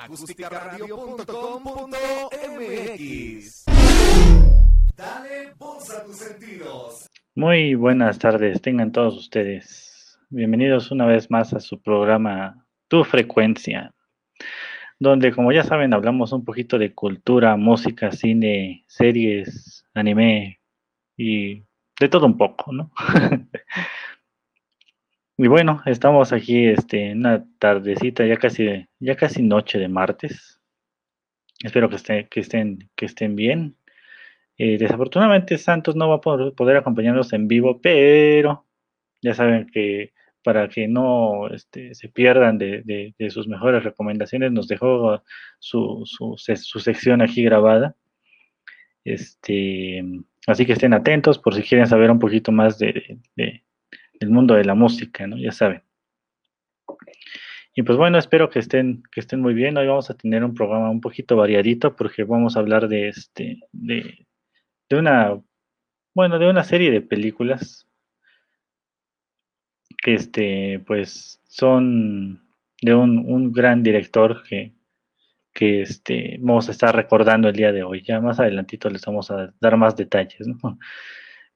acústicaradio.com.mx. Dale voz a tus sentidos. Muy buenas tardes, tengan todos ustedes. Bienvenidos una vez más a su programa Tu Frecuencia, donde como ya saben hablamos un poquito de cultura, música, cine, series, anime y de todo un poco, ¿no? y bueno, estamos aquí este, en una tardecita, ya casi, ya casi noche de martes. Espero que, que, estén, que estén bien. Eh, desafortunadamente Santos no va a poder, acompañarnos en vivo, pero ya saben que para que no este, se pierdan de, sus mejores recomendaciones, nos dejó su, su, su sección aquí grabada. Este, Así que estén atentos por si quieren saber un poquito más de, del mundo de la música, ¿no? Ya saben. Y pues bueno, espero que estén, que estén muy bien. Hoy vamos a tener un programa un poquito variadito porque vamos a hablar de este, de, de una, bueno, de una serie de películas que este, pues son de un, un gran director que, que este, vamos a estar recordando el día de hoy. Ya más adelantito les vamos a dar más detalles, ¿no?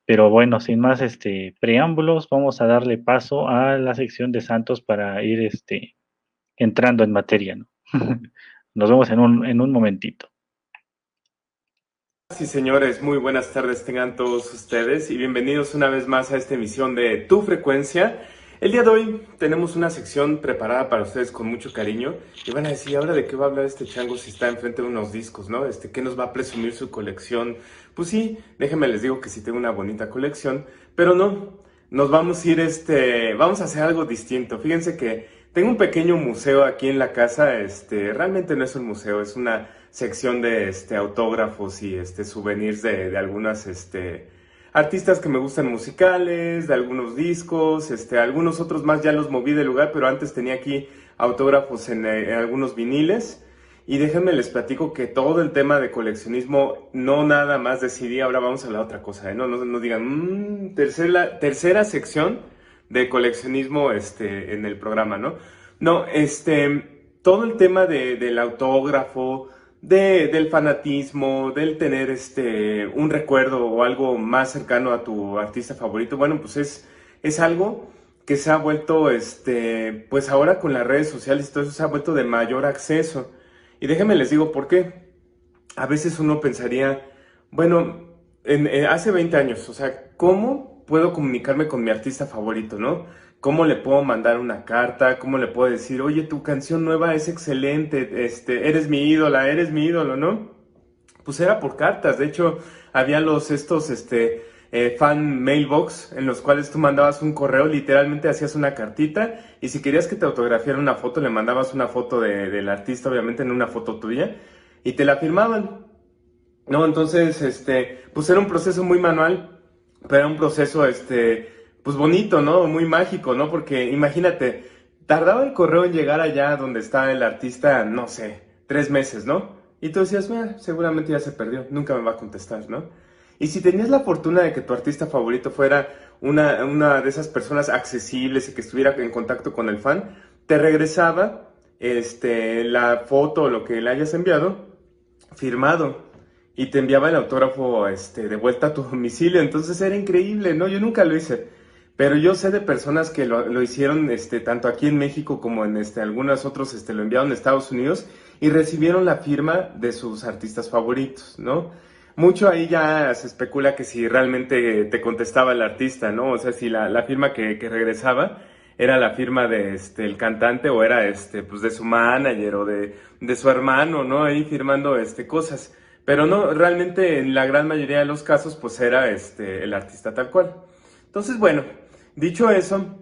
Pero bueno, sin más este, preámbulos, vamos a darle paso a la sección de Santos para ir este, entrando en materia, ¿no? Nos vemos en un, en un momentito. Sí, señores, muy buenas tardes tengan todos ustedes y bienvenidos una vez más a esta emisión de Tu Frecuencia. El día de hoy tenemos una sección preparada para ustedes con mucho cariño y van a decir, ¿ahora de qué va a hablar este chango si está enfrente de unos discos, no? Este, ¿qué nos va a presumir su colección? Pues sí, déjenme les digo que sí tengo una bonita colección, pero no, nos vamos a ir, este, vamos a hacer algo distinto. Fíjense que tengo un pequeño museo aquí en la casa, este, realmente no es un museo, es una sección de, este, autógrafos y, este, souvenirs de, de algunas, este, artistas que me gustan musicales, de algunos discos, este, algunos otros más ya los moví de lugar, pero antes tenía aquí autógrafos en, eh, algunos viniles. Y déjenme les platico que todo el tema de coleccionismo no nada más decidí, ahora vamos a la otra cosa, ¿eh? no, no, no, digan, mmm, tercera, tercera sección de coleccionismo este, en el programa, ¿no? No, este, todo el tema de, del autógrafo, de, del fanatismo, del tener este, un recuerdo o algo más cercano a tu artista favorito, bueno, pues es, es algo que se ha vuelto, este, pues ahora con las redes sociales y todo eso se ha vuelto de mayor acceso. Y déjenme les digo por qué. A veces uno pensaría, bueno, en, eh, hace 20 años, o sea, ¿cómo puedo comunicarme con mi artista favorito, no? ¿Cómo le puedo mandar una carta? ¿Cómo le puedo decir, oye, tu canción nueva es excelente, este, eres mi ídola, eres mi ídolo, ¿no? Pues era por cartas, de hecho, había los, estos, este, eh, fan mailbox en los cuales tú mandabas un correo, literalmente hacías una cartita y si querías que te autografiara una foto, le mandabas una foto de, del artista, obviamente en una foto tuya, y te la firmaban. No, entonces, este, pues era un proceso muy manual, pero era un proceso, este, pues bonito, ¿no? Muy mágico, ¿no? Porque imagínate, tardaba el correo en llegar allá donde está el artista, no sé, tres meses, ¿no? Y tú decías, mira, seguramente ya se perdió, nunca me va a contestar, ¿no? Y si tenías la fortuna de que tu artista favorito fuera una, una de esas personas accesibles y que estuviera en contacto con el fan, te regresaba este, la foto o lo que le hayas enviado firmado y te enviaba el autógrafo este, de vuelta a tu domicilio. Entonces era increíble, ¿no? Yo nunca lo hice. Pero yo sé de personas que lo, hicieron este, tanto aquí en México como en este, algunos otros este, lo enviaron a Estados Unidos y recibieron la firma de sus artistas favoritos, ¿no? Mucho ahí ya se especula que si realmente te contestaba el artista, ¿no? O sea, si la, firma que, que, regresaba era la firma de este, el cantante o era este, pues de su manager o de, de su hermano, ¿no? Ahí firmando este, cosas. Pero no, realmente en la gran mayoría de los casos, pues era este, el artista tal cual. Entonces, bueno, Dicho eso,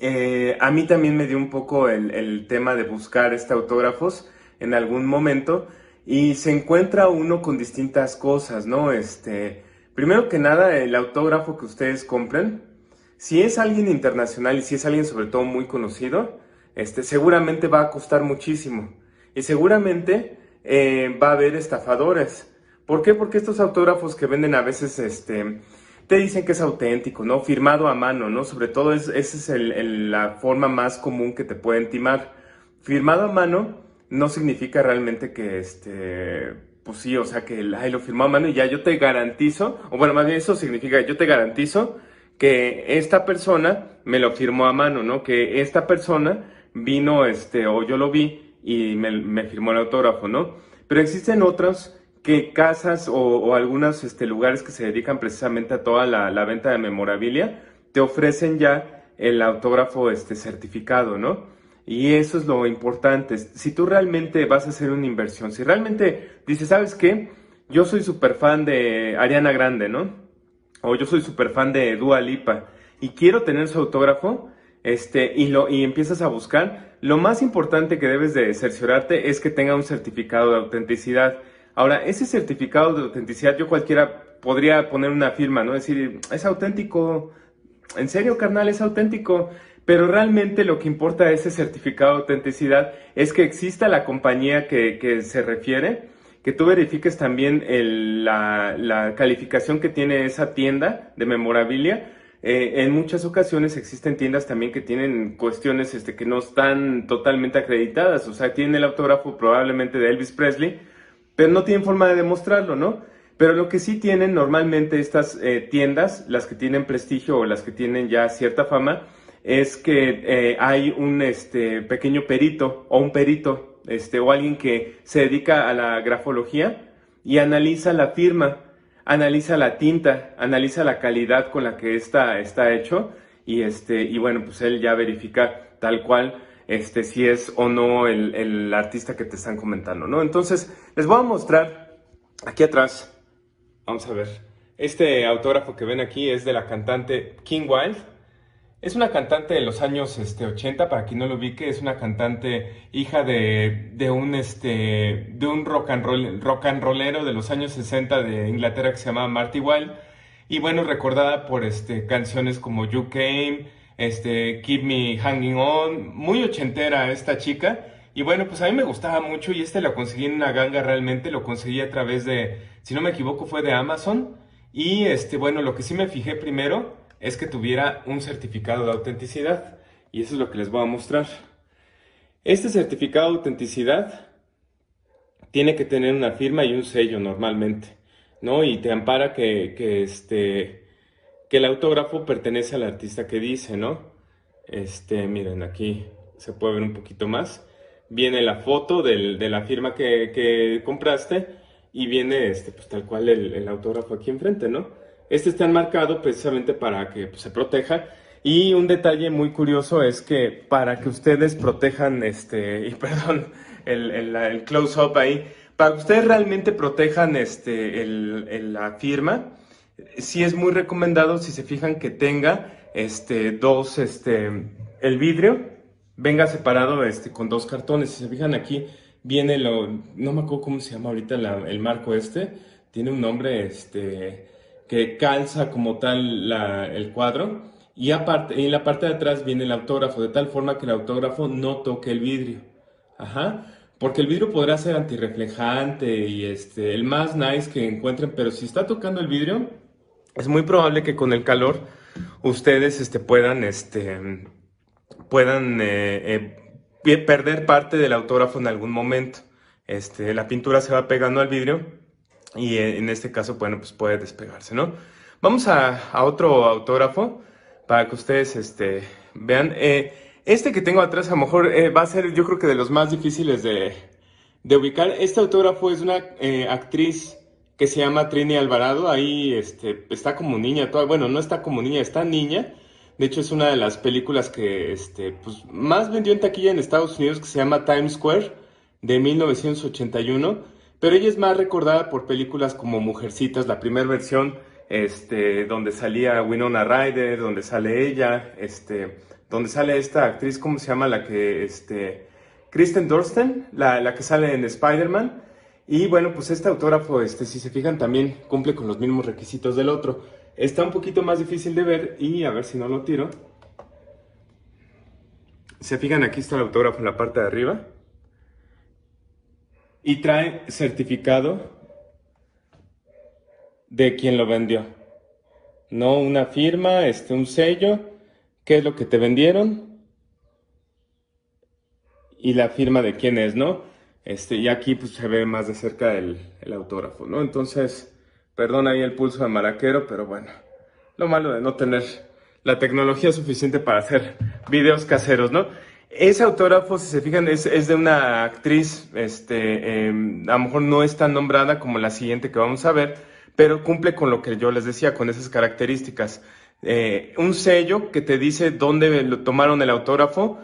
eh, a mí también me dio un poco el, tema de buscar este autógrafos en algún momento y se encuentra uno con distintas cosas, ¿no? Este, primero que nada, el autógrafo que ustedes compren, si es alguien internacional y si es alguien sobre todo muy conocido, este, seguramente va a costar muchísimo y seguramente eh, va a haber estafadores. ¿Por qué? Porque estos autógrafos que venden a veces, este, te dicen que es auténtico, ¿no? Firmado a mano, ¿no? Sobre todo es, esa es la forma más común que te pueden timar. Firmado a mano no significa realmente que este, pues sí, o sea, que ay, lo firmó a mano y ya yo te garantizo, o bueno, más bien eso significa, yo te garantizo que esta persona me lo firmó a mano, ¿no? Que esta persona vino, este, o yo lo vi y me, firmó el autógrafo, ¿no? Pero existen otros que casas o, o algunos este, lugares que se dedican precisamente a toda la, venta de memorabilia te ofrecen ya el autógrafo este, certificado, ¿no? Y eso es lo importante. Si tú realmente vas a hacer una inversión, si realmente dices, ¿sabes qué? Yo soy súper fan de Ariana Grande, ¿no? O yo soy súper fan de Dua Lipa y quiero tener su autógrafo, este, y, lo, y empiezas a buscar, lo más importante que debes de cerciorarte es que tenga un certificado de autenticidad. Ahora, ese certificado de autenticidad, yo cualquiera podría poner una firma, ¿no? Decir, es auténtico, en serio, carnal, es auténtico. Pero realmente lo que importa de ese certificado de autenticidad es que exista la compañía que, que se refiere, que tú verifiques también la, la, calificación que tiene esa tienda de memorabilia. Eh, en muchas ocasiones existen tiendas también que tienen cuestiones este, que no están totalmente acreditadas, o sea, tienen el autógrafo probablemente de Elvis Presley, pero no tienen forma de demostrarlo, ¿no? Pero lo que sí tienen normalmente estas eh, tiendas, las que tienen prestigio o las que tienen ya cierta fama, es que eh, hay un este, pequeño perito o un perito este, o alguien que se dedica a la grafología y analiza la firma, analiza la tinta, analiza la calidad con la que está, está hecho y, este, y bueno, pues él ya verifica tal cual este, si es o no el, el artista que te están comentando, ¿no? Entonces, les voy a mostrar aquí atrás, vamos a ver, este autógrafo que ven aquí es de la cantante King Wild, es una cantante de los años este, 80, para quien no lo ubique, es una cantante hija de, de un, este, de un rock, and roll, rock and rollero de los años 60 de Inglaterra que se llamaba Marty Wild. Y bueno, recordada por este, canciones como You Came, este, Keep Me Hanging On, muy ochentera esta chica. Y bueno, pues a mí me gustaba mucho y este lo conseguí en una ganga realmente, lo conseguí a través de, si no me equivoco, fue de Amazon. Y este, bueno, lo que sí me fijé primero es que tuviera un certificado de autenticidad. Y eso es lo que les voy a mostrar. Este certificado de autenticidad tiene que tener una firma y un sello normalmente, ¿no? Y te ampara que, que, este, que el autógrafo pertenece al artista que dice, ¿no? Este, miren, aquí se puede ver un poquito más. Viene la foto de la firma que, compraste y viene, este, pues tal cual el, el autógrafo aquí enfrente, ¿no? Este está enmarcado precisamente para que pues, se proteja. Y un detalle muy curioso es que para que ustedes protejan, este, y perdón, el, el, close-up ahí, para que ustedes realmente protejan este, la firma, sí es muy recomendado, si se fijan, que tenga este, dos, este, el vidrio venga separado este, con dos cartones. Si se fijan aquí, viene lo, no me acuerdo cómo se llama ahorita el marco este, tiene un nombre, este, que calza como tal el cuadro y aparte, en la parte de atrás viene el autógrafo, de tal forma que el autógrafo no toque el vidrio. Ajá. Porque el vidrio podrá ser antirreflejante y este, el más nice que encuentren, pero si está tocando el vidrio, es muy probable que con el calor ustedes este, puedan, este, puedan eh, eh, perder parte del autógrafo en algún momento. Este, la pintura se va pegando al vidrio y en este caso, bueno, pues puede despegarse, ¿no? Vamos a, otro autógrafo para que ustedes este, vean. Eh, este que tengo atrás a lo mejor eh, va a ser yo creo que de los más difíciles de, ubicar. Este autógrafo es una eh, actriz que se llama Trini Alvarado. Ahí este, está como niña, toda, bueno, no está como niña, está niña. De hecho, es una de las películas que este, pues, más vendió en taquilla en Estados Unidos que se llama Times Square de 1981 pero ella es más recordada por películas como Mujercitas, la primera versión, este, donde salía Winona Ryder, donde sale ella, este, donde sale esta actriz, ¿cómo se llama? La que, este, Kristen Dorsten, la, la que sale en Spider-Man. Y bueno, pues este autógrafo, este, si se fijan, también cumple con los mismos requisitos del otro. Está un poquito más difícil de ver y a ver si no lo tiro. Se fijan, aquí está el autógrafo en la parte de arriba y trae certificado de quien lo vendió. No una firma, este, un sello, qué es lo que te vendieron y la firma de quién es, ¿no? Este, y aquí pues se ve más de cerca el, el autógrafo, ¿no? Entonces, perdón ahí el pulso de maraquero, pero bueno, lo malo de no tener la tecnología suficiente para hacer videos caseros, ¿no? Ese autógrafo, si se fijan, es, es de una actriz, este, em, a lo mejor no es tan nombrada como la siguiente que vamos a ver, pero cumple con lo que yo les decía, con esas características. Eh, un sello que te dice dónde lo tomaron el autógrafo,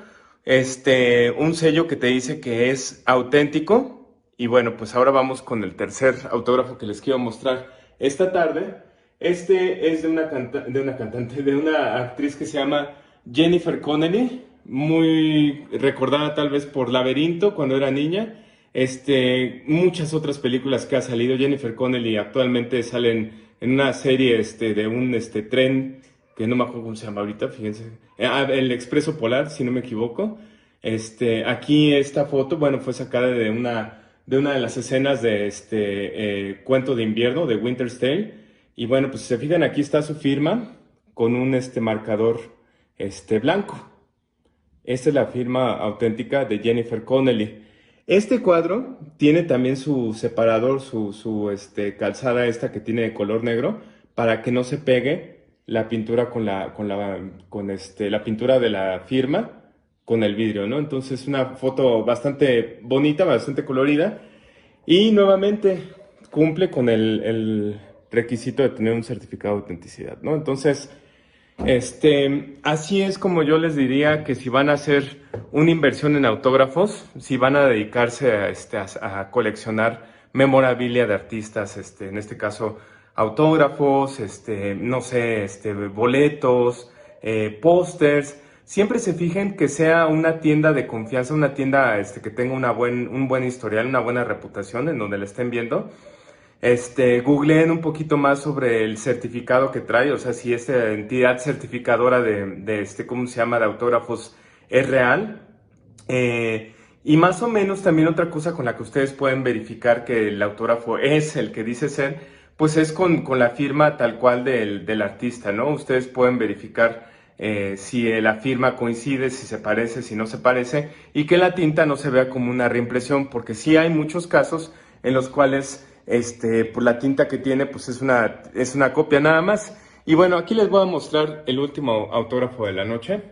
este, un sello que te dice que es auténtico. Y bueno, pues ahora vamos con el tercer autógrafo que les quiero mostrar esta tarde. Este es de una, de una cantante, de una actriz que se llama Jennifer Connelly, muy recordada tal vez por Laberinto cuando era niña. Este, muchas otras películas que ha salido. Jennifer Connelly actualmente salen en una serie este, de un este, tren que no me acuerdo cómo se llama ahorita, fíjense, ah, el Expreso Polar, si no me equivoco. Este, aquí esta foto, bueno, fue sacada de una de una de las escenas de este eh, cuento de invierno de Winter's Tale. Y bueno, pues si se fijan, aquí está su firma con un este marcador este blanco. Esta es la firma auténtica de Jennifer Connelly. Este cuadro tiene también su separador, su, su este, calzada esta que tiene de color negro, para que no se pegue la pintura con la, con la, con este, la pintura de la firma con el vidrio, ¿no? Entonces una foto bastante bonita, bastante colorida y nuevamente cumple con el, requisito de tener un certificado de autenticidad, ¿no? Entonces, este, así es como yo les diría que si van a hacer una inversión en autógrafos, si van a dedicarse a, este, a, a coleccionar memorabilia de artistas, este, en este caso autógrafos, este, no sé, este, boletos, eh, pósters. Siempre se fijen que sea una tienda de confianza, una tienda este, que tenga una buen, un buen historial, una buena reputación en donde la estén viendo. Este, googleen un poquito más sobre el certificado que trae, o sea, si esta entidad certificadora de, de este, ¿cómo se llama?, de autógrafos es real. Eh, y más o menos también otra cosa con la que ustedes pueden verificar que el autógrafo es el que dice ser, pues es con, la firma tal cual del, artista, ¿no? Ustedes pueden verificar eh, si la firma coincide, si se parece, si no se parece, y que la tinta no se vea como una reimpresión, porque sí hay muchos casos en los cuales este, pues la tinta que tiene pues es una, es una copia nada más. Y bueno, aquí les voy a mostrar el último autógrafo de la noche.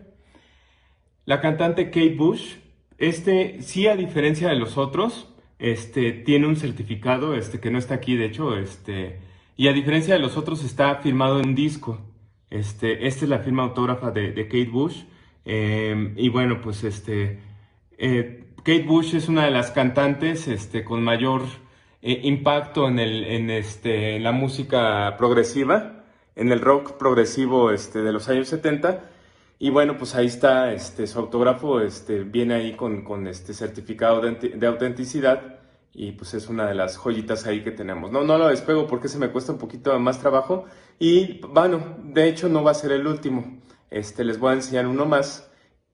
La cantante Kate Bush, este sí a diferencia de los otros, este, tiene un certificado, este, que no está aquí, de hecho, este, y a diferencia de los otros está firmado en disco. Este, esta es la firma autógrafa de, Kate Bush. Em, y bueno, pues este, eh, Kate Bush es una de las cantantes este, con mayor eh, impacto en, el, en, este, la música progresiva, en el rock progresivo este, de los años 70. Y bueno, pues ahí está este, su autógrafo, este, viene ahí con, con este certificado de, de, autenticidad y pues es una de las joyitas ahí que tenemos. No, no lo despego porque se me cuesta un poquito más trabajo y bueno, de hecho no va a ser el último. Este, les voy a enseñar uno más.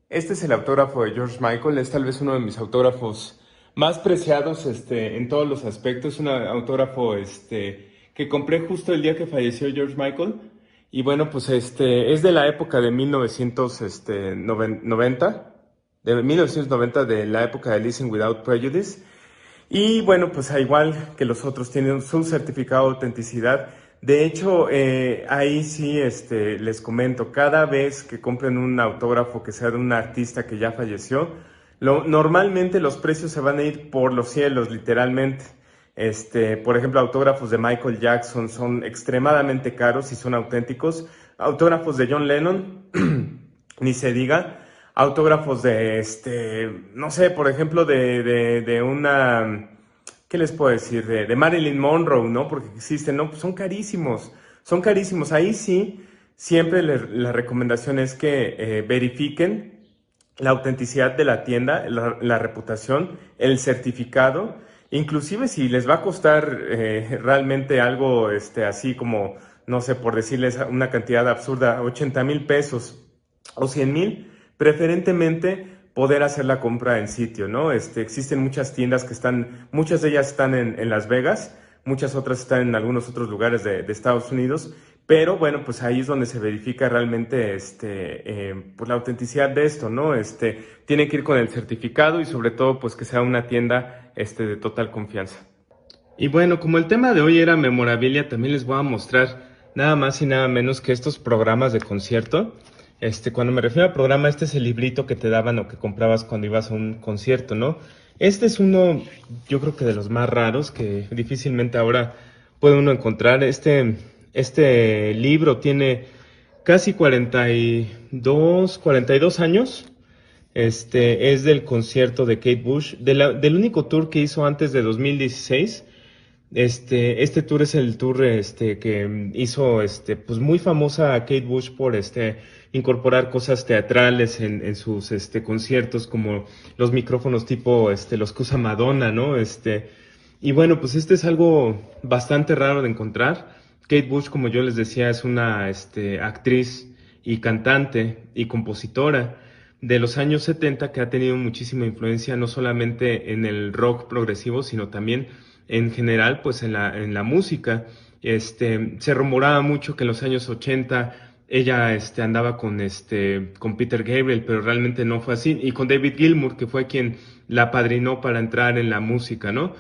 Este es el autógrafo de George Michael, es tal vez uno de mis autógrafos más preciados este, en todos los aspectos. Un autógrafo este, que compré justo el día que falleció George Michael. Y bueno, pues este es de la época de 1990, este, de 1990, de la época de Listen Without Prejudice. Y bueno, pues igual que los otros tienen su certificado de autenticidad. De hecho, eh, ahí sí este, les comento, cada vez que compren un autógrafo que sea de un artista que ya falleció, normalmente los precios se van a ir por los cielos, literalmente. Este, por ejemplo, autógrafos de Michael Jackson son extremadamente caros y son auténticos. Autógrafos de John Lennon, ni se diga. Autógrafos de, este, no sé, por ejemplo, de, de, de una, ¿qué les puedo decir? De, Marilyn Monroe, ¿no? Porque existen, ¿no? Son carísimos, son carísimos. Ahí sí, siempre la recomendación es que eh, verifiquen la autenticidad de la tienda, la reputación, el certificado Inclusive si les va a costar eh, realmente algo este, así como, no sé, por decirles una cantidad absurda, 80 mil pesos o 100 mil, preferentemente poder hacer la compra en sitio, ¿no? Este, existen muchas tiendas que están, muchas de ellas están en, Las Vegas, muchas otras están en algunos otros lugares de, de Estados Unidos pero bueno, pues ahí es donde se verifica realmente este, eh, pues la autenticidad de esto, ¿no? Este, tiene que ir con el certificado y sobre todo pues que sea una tienda este, de total confianza. Y bueno, como el tema de hoy era memorabilia, también les voy a mostrar nada más y nada menos que estos programas de concierto. Este, cuando me refiero a programa, este es el librito que te daban o que comprabas cuando ibas a un concierto, ¿no? Este es uno, yo creo que de los más raros que difícilmente ahora puede uno encontrar. Este, este libro tiene casi 42, 42 años. Este es del concierto de Kate Bush, del único tour que hizo antes de 2016. Este, este tour es el tour este, que hizo este, pues muy famosa Kate Bush por este, incorporar cosas teatrales en, en sus este, conciertos, como los micrófonos tipo este, los que usa Madonna, ¿no? Este, y bueno, pues este es algo bastante raro de encontrar. Kate Bush, como yo les decía, es una este, actriz y cantante y compositora de los años 70 que ha tenido muchísima influencia no solamente en el rock progresivo, sino también en general, pues en la, en la música. Este, se rumoraba mucho que en los años 80 ella este, andaba con, este, con Peter Gabriel, pero realmente no fue así. Y con David Gilmour, que fue quien la padrinó para entrar en la música, ¿no?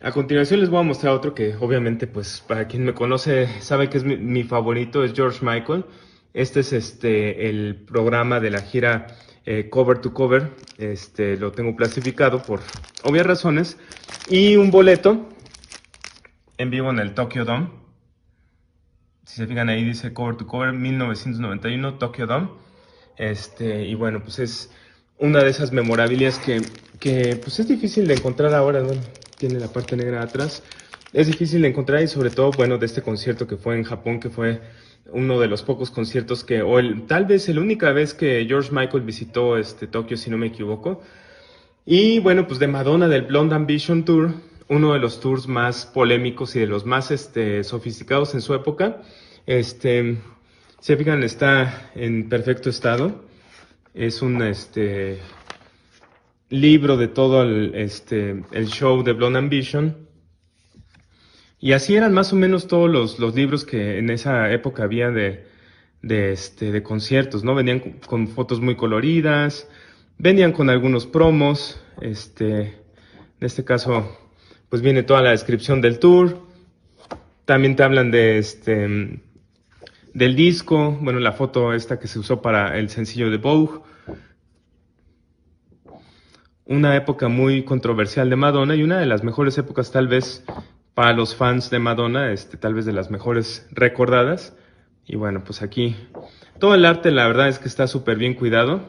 A continuación les voy a mostrar otro que obviamente, pues para quien me conoce sabe que es mi, mi favorito, es George Michael. Este es este, el programa de la gira eh, cover to cover, este, lo tengo clasificado por obvias razones, y un boleto en vivo en el Tokyo Dome. Si se fijan ahí dice cover to cover 1991 Tokyo Dome. Este, y bueno, pues es una de esas memorabilias que, que pues es difícil de encontrar ahora, tiene la parte negra atrás. Es difícil de encontrar y sobre todo, bueno, de este concierto que fue en Japón, que fue uno de los pocos conciertos que, o el, tal vez la única vez que George Michael visitó este Tokio, si no me equivoco. Y bueno, pues de Madonna del Blonde Ambition Tour, uno de los tours más polémicos y de los más este, sofisticados en su época. Este, se fijan, está en perfecto estado. Es un este, libro de todo el, este, el show de Blonde Ambition y así eran más o menos todos los, libros que en esa época había de, este, conciertos, ¿no? Venían con, fotos muy coloridas, venían con algunos promos, este, en este caso, pues viene toda la descripción del tour, también te hablan de este, del disco, bueno, la foto esta que se usó para el sencillo de Vogue, una época muy controversial de Madonna y una de las mejores épocas tal vez para los fans de Madonna, este, tal vez de las mejores recordadas. Y bueno, pues aquí todo el arte la verdad es que está súper bien cuidado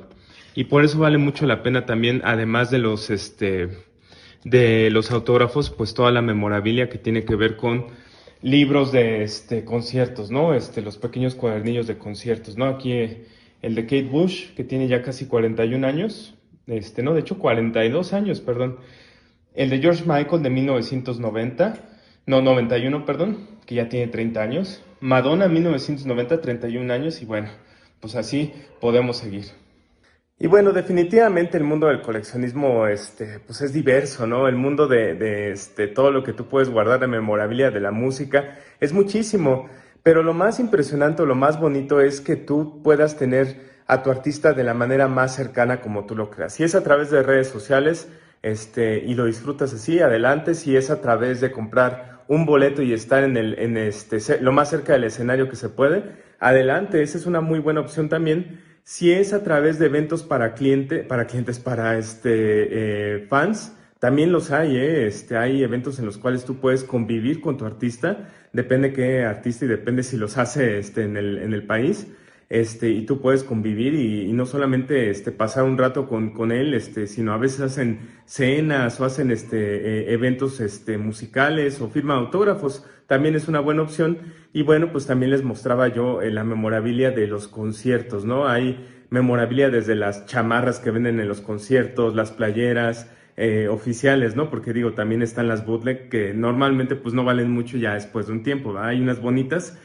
y por eso vale mucho la pena también, además de los, este, de los autógrafos, pues toda la memorabilia que tiene que ver con libros de este, conciertos, ¿no? Este, los pequeños cuadernillos de conciertos, ¿no? Aquí el de Kate Bush, que tiene ya casi 41 años, este, no, de hecho 42 años, perdón. El de George Michael de 1990 no, 91, perdón, que ya tiene 30 años. Madonna, 1990, 31 años y bueno, pues así podemos seguir. Y bueno, definitivamente el mundo del coleccionismo este, pues es diverso, ¿no? El mundo de, de este, todo lo que tú puedes guardar de memorabilia de la música es muchísimo, pero lo más impresionante lo más bonito es que tú puedas tener a tu artista de la manera más cercana como tú lo creas. Si es a través de redes sociales este, y lo disfrutas así, adelante. Si es a través de comprar un boleto y estar en, el, en este, lo más cerca del escenario que se puede, adelante, esa es una muy buena opción también. Si es a través de eventos para, cliente, para clientes, para este, eh, fans, también los hay, ¿eh? este, hay eventos en los cuales tú puedes convivir con tu artista, depende qué artista y depende si los hace este, en, el, en el país este, y tú puedes convivir y, no solamente este, pasar un rato con, con, él, este, sino a veces hacen cenas o hacen este, eh, eventos este, musicales o firman autógrafos, también es una buena opción. Y bueno, pues también les mostraba yo eh, la memorabilia de los conciertos, ¿no? Hay memorabilia desde las chamarras que venden en los conciertos, las playeras, eh, oficiales, ¿no? Porque digo, también están las bootleg que normalmente pues no valen mucho ya después de un tiempo, Hay unas bonitas,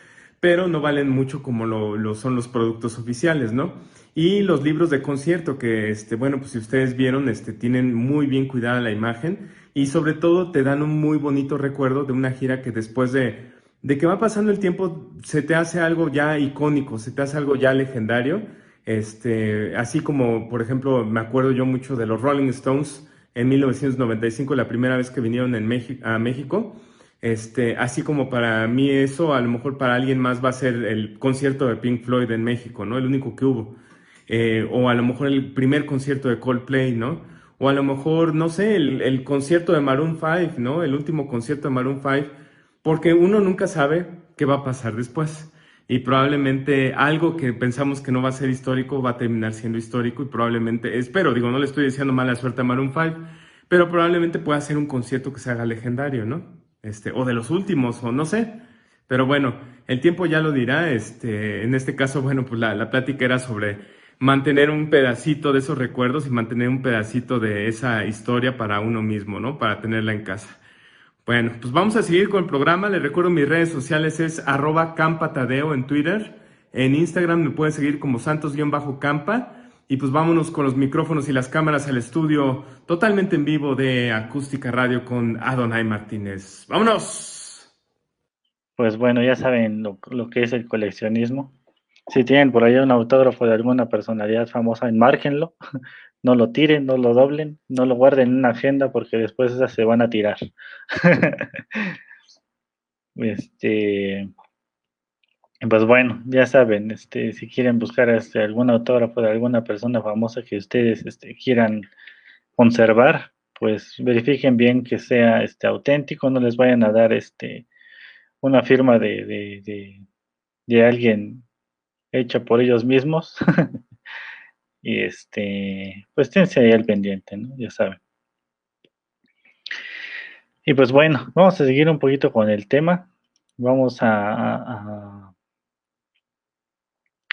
pero no valen mucho como lo, son los productos oficiales, ¿no? Y los libros de concierto que, este, bueno, pues si ustedes vieron, este, tienen muy bien cuidada la imagen y sobre todo te dan un muy bonito recuerdo de una gira que después de, de que va pasando el tiempo se te hace algo ya icónico, se te hace algo ya legendario, este, así como, por ejemplo, me acuerdo yo mucho de los Rolling Stones, en 1995, la primera vez que vinieron en a México. Este, así como para mí eso, a lo mejor para alguien más va a ser el concierto de Pink Floyd en México, ¿no? El único que hubo. Eh, o a lo mejor el primer concierto de Coldplay, ¿no? O a lo mejor, no sé, el, el concierto de Maroon 5, ¿no? El último concierto de Maroon 5, porque uno nunca sabe qué va a pasar después. Y probablemente algo que pensamos que no va a ser histórico va a terminar siendo histórico y probablemente, espero, digo, no le estoy diciendo mala suerte a Maroon 5, pero probablemente pueda ser un concierto que se haga legendario, ¿no? Este, o de los últimos, o no sé. Pero bueno, el tiempo ya lo dirá. Este, en este caso, bueno, pues la, la plática era sobre mantener un pedacito de esos recuerdos y mantener un pedacito de esa historia para uno mismo, ¿no? Para tenerla en casa. Bueno, pues vamos a seguir con el programa. Les recuerdo mis redes sociales es arroba campatadeo en Twitter. En Instagram me pueden seguir como santos-campa. Y pues vámonos con los micrófonos y las cámaras al estudio totalmente en vivo de Acústica Radio con Adonai Martínez. ¡Vámonos! Pues bueno, ya saben lo, que es el coleccionismo. Si tienen por ahí un autógrafo de alguna personalidad famosa, enmárquenlo. No lo tiren, no lo doblen, no lo guarden en una agenda porque después esas se van a tirar. este pues bueno, ya saben, este, si quieren buscar este, algún autógrafo de alguna persona famosa que ustedes este, quieran conservar, pues verifiquen bien que sea este, auténtico, no les vayan a dar este, una firma de, de, de, alguien hecha por ellos mismos. y este, pues tense ahí al pendiente, ¿no? Ya saben. Y pues bueno, vamos a seguir un poquito con el tema. Vamos a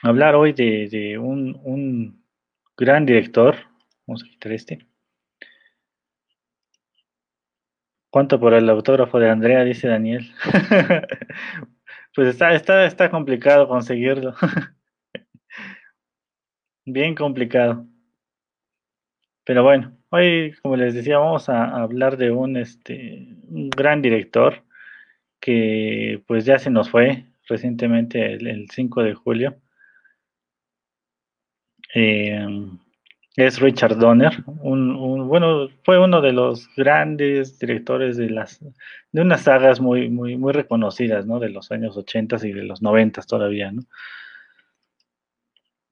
hablar hoy de, un, gran director. Vamos a quitar este. ¿Cuánto por el autógrafo de Andrea? Dice Daniel. pues está, está, está complicado conseguirlo. Bien complicado. Pero bueno, hoy, como les decía, vamos a hablar de un, este, un gran director que pues ya se nos fue recientemente el 5 de julio. Eh, es Richard Donner, un, bueno, fue uno de los grandes directores de las de unas sagas muy muy muy reconocidas, ¿no? De los años 80 y de los 90 todavía, ¿no?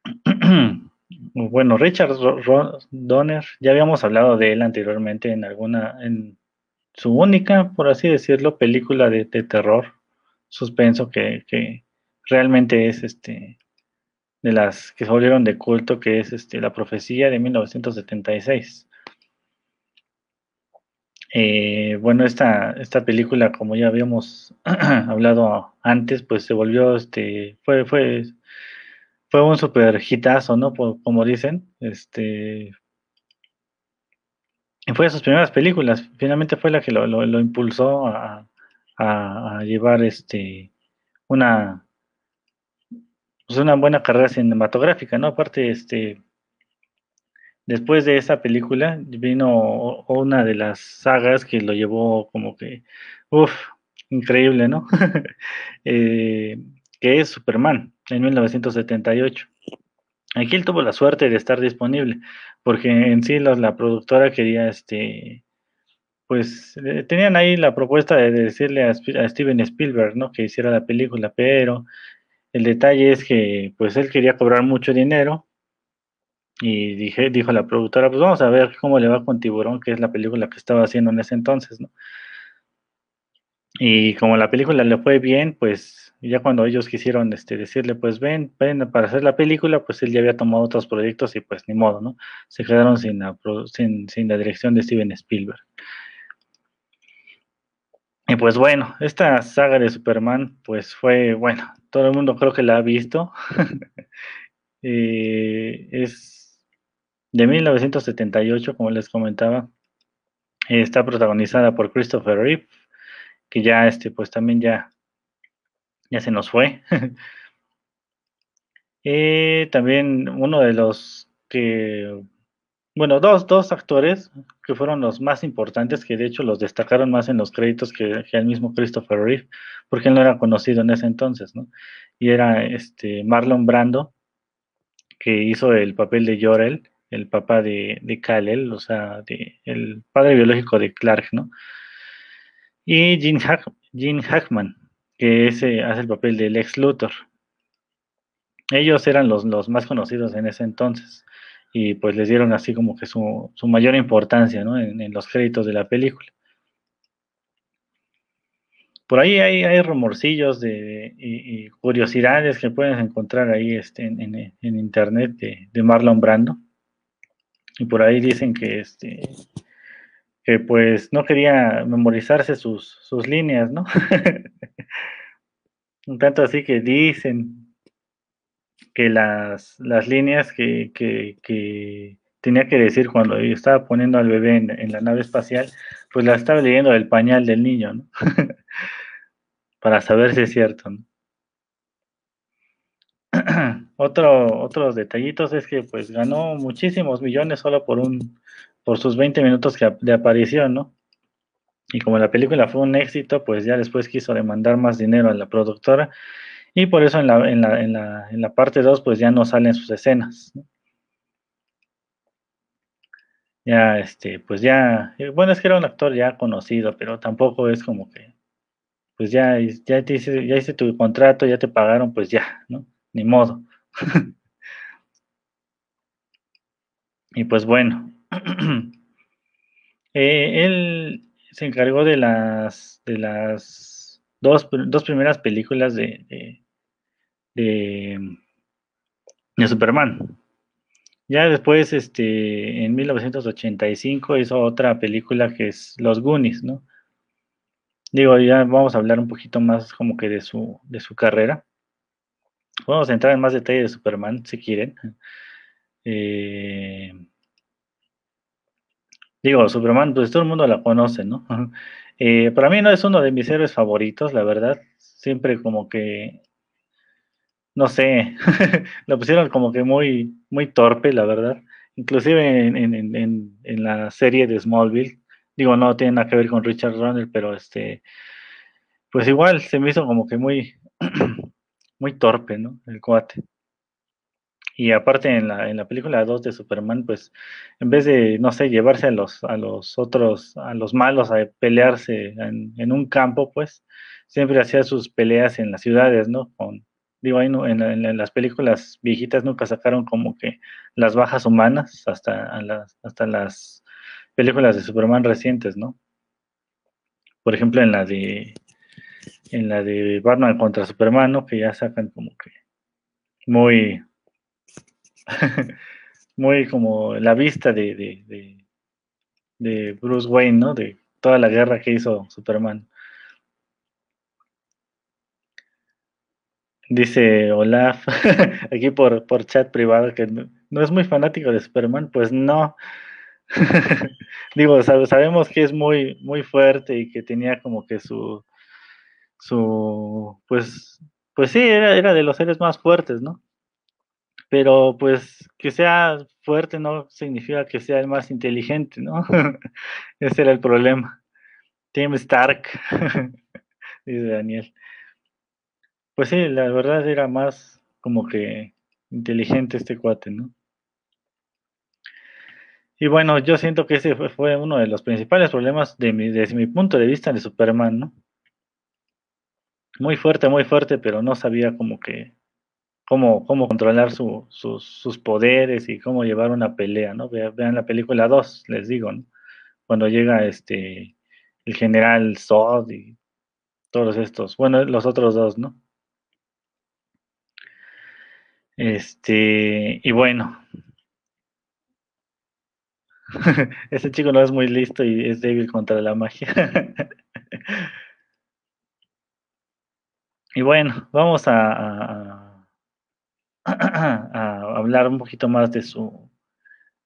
bueno, Richard Donner, ya habíamos hablado de él anteriormente en alguna en su única, por así decirlo, película de, terror, suspenso que, que realmente es este de las que se volvieron de culto, que es este, La Profecía de 1976. Eh, bueno, esta, esta película, como ya habíamos hablado antes, pues se volvió, este, fue, fue, fue un super hitazo, ¿no? como dicen, este, fue de sus primeras películas. Finalmente fue la que lo, lo impulsó a, a, llevar, este, una, pues una buena carrera cinematográfica, ¿no? Aparte, este, después de esa película vino una de las sagas que lo llevó como que, uff, increíble, ¿no? Eh, que es Superman en 1978. Aquí él tuvo la suerte de estar disponible, porque en sí la productora quería, este, pues eh, tenían ahí la propuesta de decirle a, a Steven Spielberg, ¿no? Que hiciera la película, pero el detalle es que pues él quería cobrar mucho dinero y dije, dijo la productora, pues vamos a ver cómo le va con Tiburón, que es la película que estaba haciendo en ese entonces, ¿no? Y como la película le fue bien, pues ya cuando ellos quisieron este, decirle, pues ven, ven para hacer la película, pues él ya había tomado otros proyectos y pues ni modo, ¿no? Se quedaron sin la, sin, sin la dirección de Steven Spielberg. Y pues bueno, esta saga de Superman, pues fue, bueno, todo el mundo creo que la ha visto. Eh, es de 1978, como les comentaba. Está protagonizada por Christopher Reeve, que ya este, pues también ya, ya se nos fue. Eh, también uno de los que bueno, dos, dos actores que fueron los más importantes, que de hecho los destacaron más en los créditos que, el mismo Christopher Reeve, porque él no era conocido en ese entonces, ¿no? Y era este Marlon Brando, que hizo el papel de Jorel, el papá de, de Kal-El, o sea, el padre biológico de Clark, ¿no? Y Gene, Hackman, que hace el papel del ex Luthor. Ellos eran los, los, más conocidos en ese entonces y pues les dieron así como que su, su mayor importancia ¿no? en, los créditos de la película. Por ahí hay, hay rumorcillos de, y, curiosidades que puedes encontrar ahí este, en, en, internet de, de, Marlon Brando. Y por ahí dicen que, este, que pues no quería memorizarse sus, sus líneas, ¿no? Un tanto así que dicen que las, las líneas que, que, tenía que decir cuando estaba poniendo al bebé en, la nave espacial, pues la estaba leyendo del pañal del niño, ¿no? Para saber si es cierto, ¿no? Otro, otros detallitos es que pues ganó muchísimos millones solo por un por sus 20 minutos de aparición, ¿no? Y como la película fue un éxito, pues ya después quiso demandar más dinero a la productora y por eso en la, en la, en la, en la parte 2 pues ya no salen sus escenas. Ya, este, pues ya, eh, bueno, es que era un actor ya conocido, pero tampoco es como que, pues ya, ya, te hice, ya hice tu contrato, ya te pagaron, pues ya, ¿no? Ni modo. y pues bueno, eh, él se encargó de las, de las dos, dos primeras películas de, de, de, Superman. Ya después, este, en 1985 hizo otra película que es Los Goonies, ¿no? Digo, ya vamos a hablar un poquito más como que de su, de su carrera. Vamos a entrar en más detalle de Superman, si quieren. Eh, digo, Superman, pues todo el mundo la conoce, ¿no? Eh, para mí no es uno de mis héroes favoritos, la verdad. Siempre como que, no sé, lo pusieron como que muy, muy torpe, la verdad. Inclusive en, la serie de Smallville, digo, no tiene nada que ver con Richard Runner, pero este, pues igual se me hizo como que muy, muy torpe, ¿no? El cuate. Y aparte en la, en la película 2 de Superman, pues en vez de, no sé, llevarse a los, a los otros, a los malos a pelearse en, un campo, pues siempre hacía sus peleas en las ciudades, ¿no? Digo, ahí en, las películas viejitas nunca sacaron como que las bajas humanas hasta, las, hasta las películas de Superman recientes, ¿no? Por ejemplo, en la de en la de Batman contra Superman, ¿no? Que ya sacan como que muy muy como la vista de, de, Bruce Wayne, ¿no? De toda la guerra que hizo Superman. Dice Olaf, aquí por, por chat privado, que no, es muy fanático de Superman, pues no. Digo, sabemos que es muy, muy fuerte y que tenía como que su, su, pues, pues sí, era, era de los seres más fuertes, ¿no? Pero pues que sea fuerte no significa que sea el más inteligente, ¿no? Ese era el problema. Tim Stark, dice Daniel. Pues sí, la verdad era más como que inteligente este cuate, ¿no? Y bueno, yo siento que ese fue uno de los principales problemas de mi, desde mi punto de vista de Superman, ¿no? Muy fuerte, muy fuerte, pero no sabía como que cómo, cómo controlar sus, sus, poderes y cómo llevar una pelea, ¿no? Vean, la película 2, les digo. Cuando llega este el general Zod y todos estos, bueno, los otros dos, ¿no? Este, y bueno, ese chico no es muy listo y es débil contra la magia. y bueno, vamos a a hablar un poquito más de su,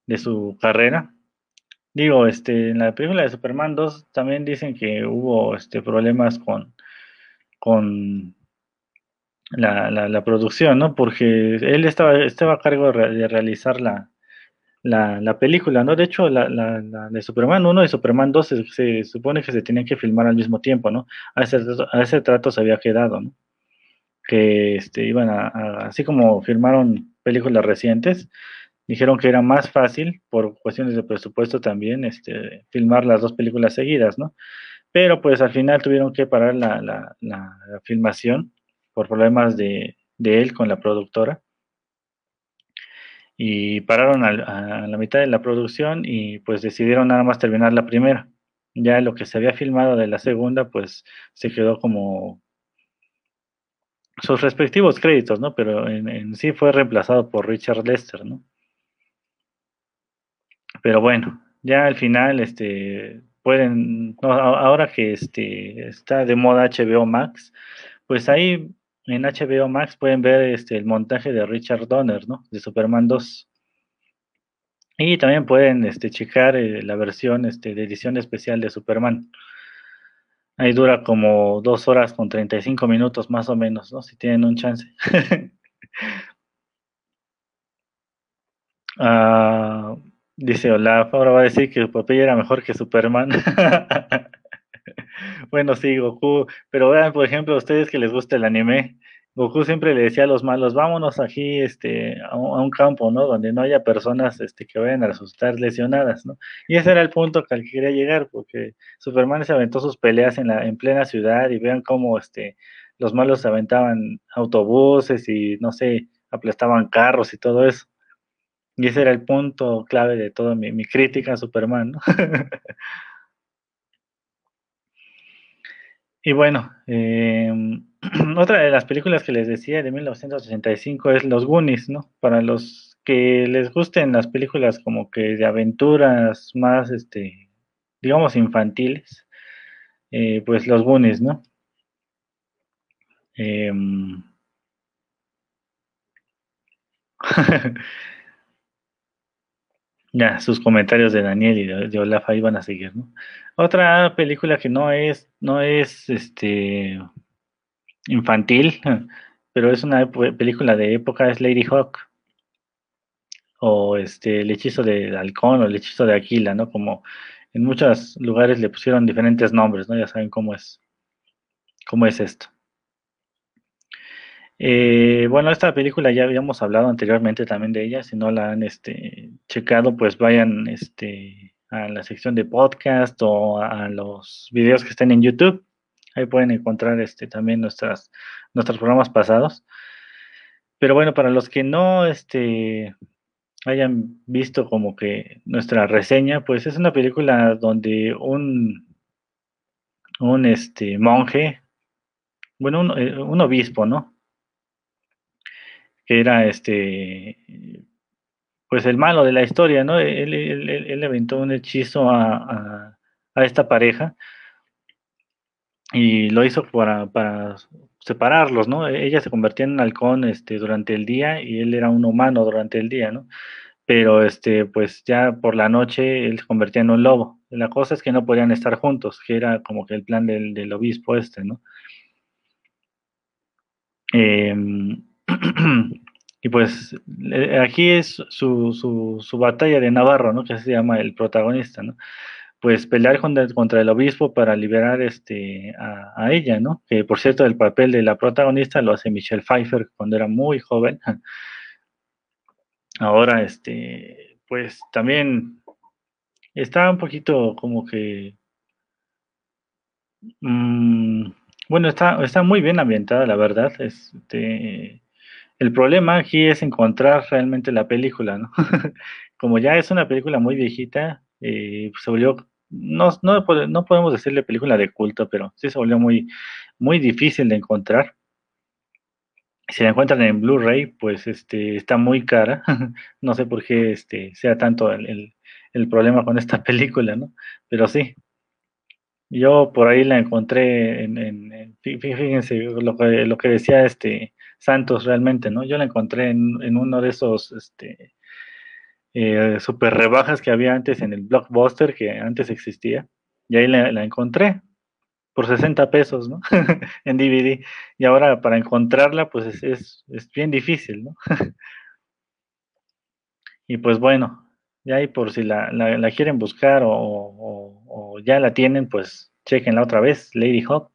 de su carrera. Digo, este, en la película de Superman 2 también dicen que hubo este, problemas con, con la, la, producción, ¿no? Porque él estaba, estaba a cargo de realizar la, la, película, ¿no? De hecho, la, de Superman 1 y Superman 2 se, supone que se tenían que filmar al mismo tiempo, ¿no? A ese, a ese trato se había quedado, ¿no? Que este, iban a, así como firmaron películas recientes, dijeron que era más fácil, por cuestiones de presupuesto también, este, filmar las dos películas seguidas, ¿no? Pero pues al final tuvieron que parar la, la, la filmación por problemas de, de, él con la productora. Y pararon a, a, la mitad de la producción y pues decidieron nada más terminar la primera. Ya lo que se había filmado de la segunda pues se quedó como sus respectivos créditos, ¿no? Pero en, sí fue reemplazado por Richard Lester, ¿no? Pero bueno, ya al final, este, pueden, ahora que este, está de moda HBO Max, pues ahí en HBO Max pueden ver este, el montaje de Richard Donner, ¿no? De Superman 2. Y también pueden este, checar eh, la versión este, de edición especial de Superman. Ahí dura como dos horas con 35 minutos más o menos, ¿no? Si tienen un chance. uh, Dice Olaf, ahora va a decir que Popeye era mejor que Superman. bueno, sí, Goku, pero vean, por ejemplo, a ustedes que les gusta el anime, Goku siempre le decía a los malos, vámonos aquí este, a, un, campo, ¿no? Donde no haya personas este, que vayan a resultar lesionadas, ¿no? Y ese era el punto al que quería llegar, porque Superman se aventó sus peleas en, la, en plena ciudad y vean cómo este, los malos se aventaban autobuses y, no sé, aplastaban carros y todo eso. Y ese era el punto clave de toda mi, mi crítica a Superman. ¿no? y bueno, eh, otra de las películas que les decía de 1985 es Los Goonies, ¿no? Para los que les gusten las películas como que de aventuras más, este, digamos, infantiles, eh, pues Los Goonies, ¿no? Eh, Ya, sus comentarios de Daniel y de, de Olaf ahí van a seguir, ¿no? Otra película que no es, no es este infantil, pero es una película de época, es Lady Hawk. O este, el hechizo de halcón o el hechizo de Aquila, ¿no? Como en muchos lugares le pusieron diferentes nombres, ¿no? Ya saben cómo es, cómo es esto. Eh, bueno, esta película ya habíamos hablado anteriormente también de ella. Si no la han este, checado, pues vayan este, a la sección de podcast o a, los videos que estén en YouTube. Ahí pueden encontrar este, también nuestras, nuestros programas pasados. Pero bueno, para los que no este, hayan visto como que nuestra reseña, pues es una película donde un, un este, monje, bueno, un, eh, un obispo, ¿no? que era este pues el malo de la historia, ¿no? Él, él, él, él aventó un hechizo a, a, a, esta pareja y lo hizo para, para separarlos, ¿no? Ella se convertía en halcón este, durante el día y él era un humano durante el día, ¿no? Pero este, pues ya por la noche él se convertía en un lobo. La cosa es que no podían estar juntos, que era como que el plan del, del obispo este, ¿no? Eh, y pues aquí es su, su, su, batalla de Navarro, ¿no? Que se llama el protagonista, ¿no? Pues pelear contra, el obispo para liberar este, a, ella, ¿no? Que por cierto el papel de la protagonista lo hace Michelle Pfeiffer cuando era muy joven. Ahora, este, pues también está un poquito como que... Mmm, bueno, está, está muy bien ambientada, la verdad. Este, el problema aquí es encontrar realmente la película, ¿no? Como ya es una película muy viejita, eh, se volvió, no, no, no, podemos decirle película de culto, pero sí se volvió muy, muy difícil de encontrar. Si la encuentran en Blu-ray, pues este, está muy cara. no sé por qué este, sea tanto el, el, problema con esta película, ¿no? Pero sí, yo por ahí la encontré en, en, fíjense lo que, lo que decía este Santos realmente, ¿no? Yo la encontré en, en uno de esos este, eh, super rebajas que había antes en el Blockbuster, que antes existía, y ahí la, encontré por 60 pesos, ¿no? en DVD. Y ahora para encontrarla, pues es, es, es bien difícil, ¿no? y pues bueno, ya ahí por si la, la, la quieren buscar o, o, o, ya la tienen, pues chequenla otra vez, Lady Hawk,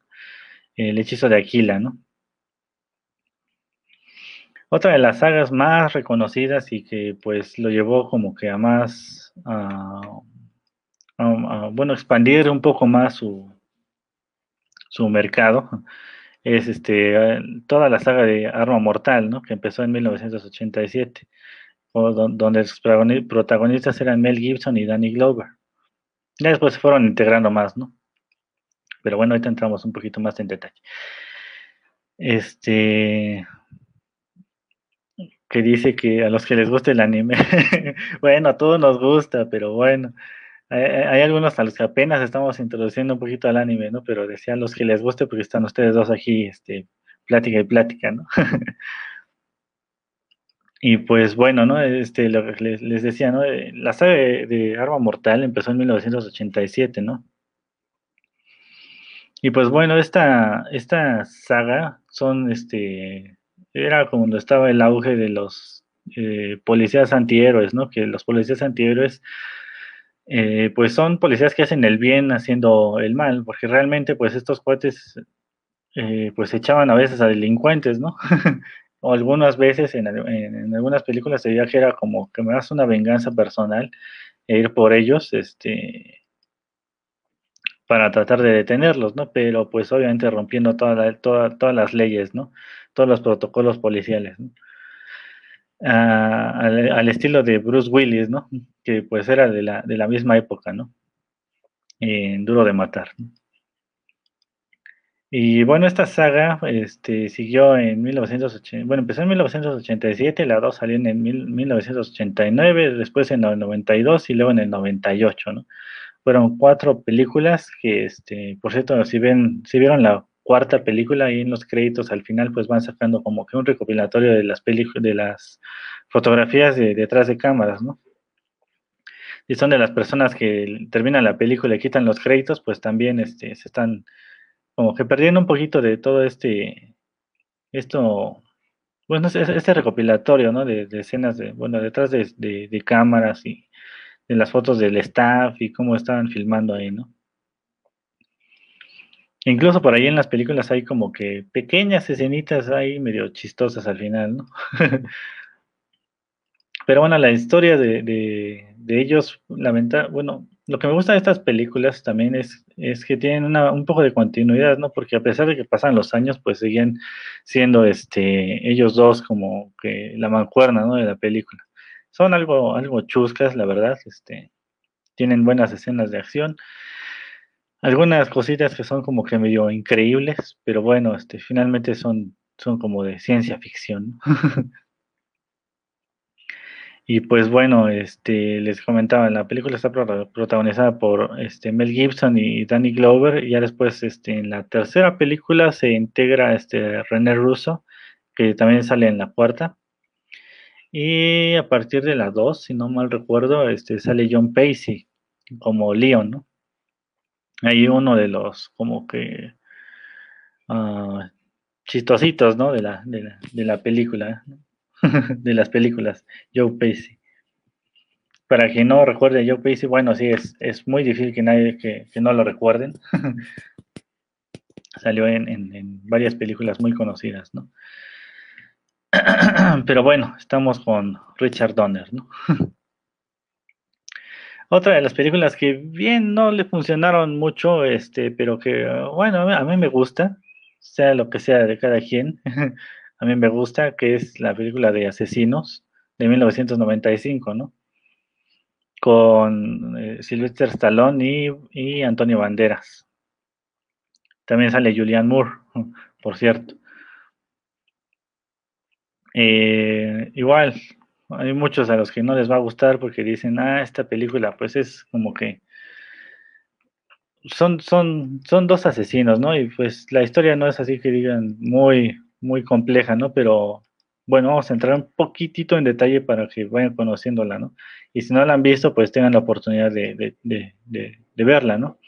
el hechizo de Aquila, ¿no? Otra de las sagas más reconocidas y que pues lo llevó como que a más, bueno, expandir un poco más su, su mercado, es este, toda la saga de Arma Mortal, ¿no? Que empezó en 1987, donde los protagonistas eran Mel Gibson y Danny Glover. Ya después se fueron integrando más, ¿no? Pero bueno, ahorita entramos un poquito más en detalle. Este, que dice que a los que les gusta el anime, bueno, a todos nos gusta, pero bueno, hay, algunos a los que apenas estamos introduciendo un poquito al anime, ¿no? Pero decía a los que les guste porque están ustedes dos aquí, este, plática y plática, ¿no? y pues bueno, ¿no? Este, lo que les, decía, ¿no? Eh, la saga de, Arma Mortal empezó en 1987, ¿no? Y pues bueno, esta, esta saga son, este, era cuando estaba el auge de los eh, policías antihéroes, ¿no? Que los policías antihéroes, eh, pues son policías que hacen el bien haciendo el mal, porque realmente, pues estos cuates, eh, pues echaban a veces a delincuentes, ¿no? o algunas veces en, algunas películas se veía que era como que me das una venganza personal e ir por ellos, este para tratar de detenerlos, ¿no? Pero pues obviamente rompiendo toda todas las leyes, ¿no? Todos los protocolos policiales, ¿no? Ah, al, estilo de Bruce Willis, ¿no? Que pues era de la, de la misma época, ¿no? En Duro de Matar. Y bueno, esta saga este, siguió en 1980, bueno, empezó en 1987, la 2 salió en 1989, después en el 92 y luego en el 98, ¿no? fueron cuatro películas que, este, por cierto, si ven, si vieron la cuarta película y en los créditos al final, pues van sacando como que un recopilatorio de las de las fotografías de detrás de cámaras, ¿no? Y son de las personas que terminan la película y quitan los créditos, pues también este, se están como que perdiendo un poquito de todo este, esto, bueno, este recopilatorio, ¿no? De, escenas de, bueno, detrás de, de cámaras y de las fotos del staff y cómo estaban filmando ahí, ¿no? Incluso por ahí en las películas hay como que pequeñas escenitas ahí medio chistosas al final, ¿no? Pero bueno, la historia de, de, ellos, lamenta, bueno, lo que me gusta de estas películas también es, es que tienen un poco de continuidad, ¿no? Porque a pesar de que pasan los años, pues siguen siendo este, ellos dos como que la mancuerna, ¿no? De la película son algo, algo chuscas, la verdad, este, tienen buenas escenas de acción, algunas cositas que son como que medio increíbles, pero bueno, este, finalmente son, son como de ciencia ficción. y pues bueno, este, les comentaba, la película está protagonizada por este, Mel Gibson y Danny Glover, y ya después este, en la tercera película se integra este, René Russo, que también sale en la cuarta. Y a partir de las 2, si no mal recuerdo, este, sale John Pacey como Leon, ¿no? Ahí uno de los como que uh, chistositos, ¿no? De la, de la, de la película, de las películas, Joe Pacey. Para que no recuerde Joe Pacey, bueno, sí, es, es muy difícil que nadie que, que no lo recuerden. Salió en, en, en varias películas muy conocidas, ¿no? Pero bueno, estamos con Richard Donner, ¿no? Otra de las películas que bien no le funcionaron mucho, este, pero que bueno, a mí me gusta, sea lo que sea de cada quien, a mí me gusta, que es la película de Asesinos de 1995, ¿no? Con eh, Sylvester Stallone y, y Antonio Banderas. También sale Julianne Moore, por cierto. Eh, igual, hay muchos a los que no les va a gustar porque dicen, ah, esta película, pues es como que son, son, son dos asesinos, ¿no? Y pues la historia no es así que digan muy, muy compleja, ¿no? Pero bueno, vamos a entrar un poquitito en detalle para que vayan conociéndola, ¿no? Y si no la han visto, pues tengan la oportunidad de, de, verla, ¿no?